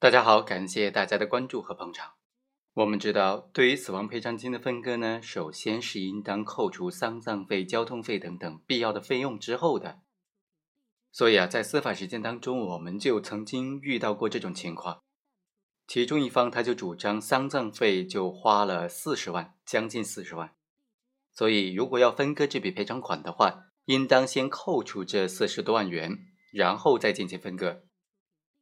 大家好，感谢大家的关注和捧场。我们知道，对于死亡赔偿金的分割呢，首先是应当扣除丧葬费、交通费等等必要的费用之后的。所以啊，在司法实践当中，我们就曾经遇到过这种情况，其中一方他就主张丧葬费就花了四十万，将近四十万。所以，如果要分割这笔赔偿款的话，应当先扣除这四十多万元，然后再进行分割。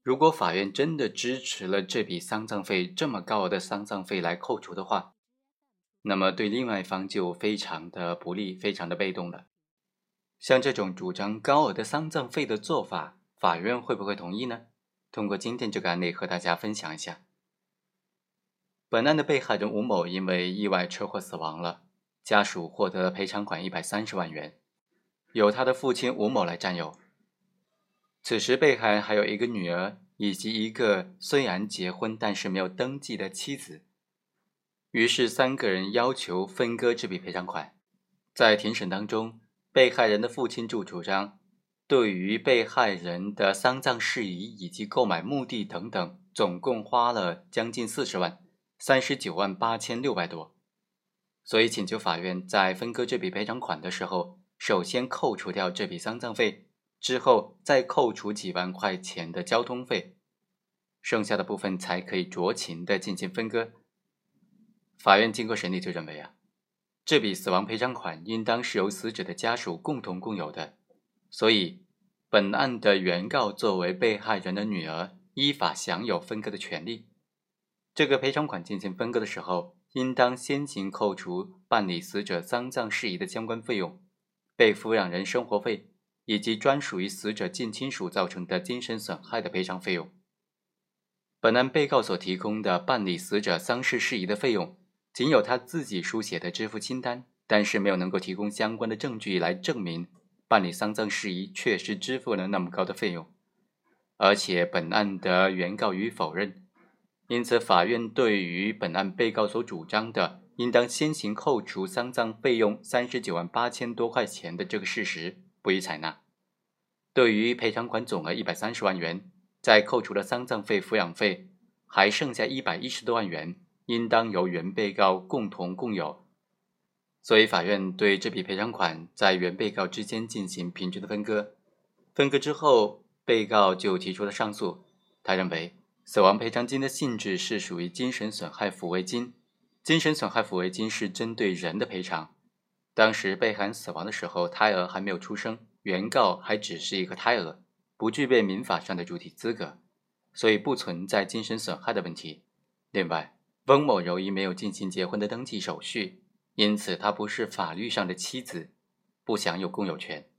如果法院真的支持了这笔丧葬费这么高额的丧葬费来扣除的话，那么对另外一方就非常的不利，非常的被动了。像这种主张高额的丧葬费的做法，法院会不会同意呢？通过今天这个案例和大家分享一下。本案的被害人吴某因为意外车祸死亡了，家属获得赔偿款一百三十万元，由他的父亲吴某来占有。此时，被害人还有一个女儿以及一个虽然结婚但是没有登记的妻子。于是，三个人要求分割这笔赔偿款。在庭审当中，被害人的父亲就主张，对于被害人的丧葬事宜以及购买墓地等等，总共花了将近四十万，三十九万八千六百多。所以，请求法院在分割这笔赔偿款的时候，首先扣除掉这笔丧葬费。之后再扣除几万块钱的交通费，剩下的部分才可以酌情的进行分割。法院经过审理就认为啊，这笔死亡赔偿款应当是由死者的家属共同共有的，所以本案的原告作为被害人的女儿，依法享有分割的权利。这个赔偿款进行分割的时候，应当先行扣除办理死者丧葬事宜的相关费用，被抚养人生活费。以及专属于死者近亲属造成的精神损害的赔偿费用。本案被告所提供的办理死者丧事事宜的费用，仅有他自己书写的支付清单，但是没有能够提供相关的证据来证明办理丧葬事宜确实支付了那么高的费用。而且本案的原告予以否认，因此法院对于本案被告所主张的应当先行扣除丧葬费用三十九万八千多块钱的这个事实。不予采纳。对于赔偿款总额一百三十万元，在扣除了丧葬费、抚养费，还剩下一百一十多万元，应当由原被告共同共有。所以，法院对这笔赔偿款在原被告之间进行平均的分割。分割之后，被告就提出了上诉。他认为，死亡赔偿金的性质是属于精神损害抚慰金，精神损害抚慰金是针对人的赔偿。当时被害人死亡的时候，胎儿还没有出生，原告还只是一个胎儿，不具备民法上的主体资格，所以不存在精神损害的问题。另外，翁某由于没有进行结婚的登记手续，因此他不是法律上的妻子，不享有共有权。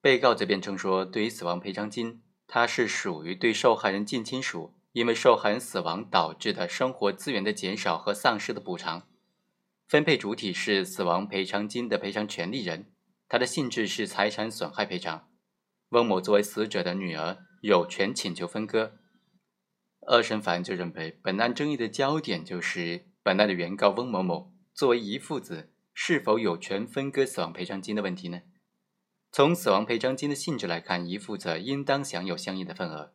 被告则辩称说，对于死亡赔偿金，它是属于对受害人近亲属因为受害人死亡导致的生活资源的减少和丧失的补偿。分配主体是死亡赔偿金的赔偿权利人，它的性质是财产损害赔偿。翁某作为死者的女儿，有权请求分割。二审法院就认为，本案争议的焦点就是本案的原告翁某某作为遗腹子，是否有权分割死亡赔偿金的问题呢？从死亡赔偿金的性质来看，遗腹者应当享有相应的份额。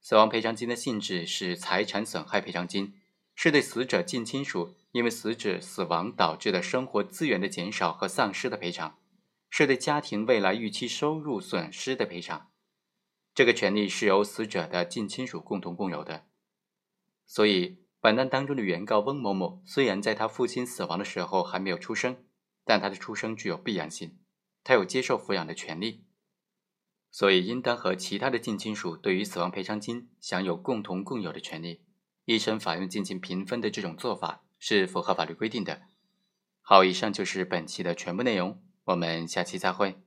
死亡赔偿金的性质是财产损害赔偿金。是对死者近亲属因为死者死亡导致的生活资源的减少和丧失的赔偿，是对家庭未来预期收入损失的赔偿。这个权利是由死者的近亲属共同共有的。所以，本案当中的原告翁某某虽然在他父亲死亡的时候还没有出生，但他的出生具有必然性，他有接受抚养的权利，所以应当和其他的近亲属对于死亡赔偿金享有共同共有的权利。一审法院进行评分的这种做法是符合法律规定的。好，以上就是本期的全部内容，我们下期再会。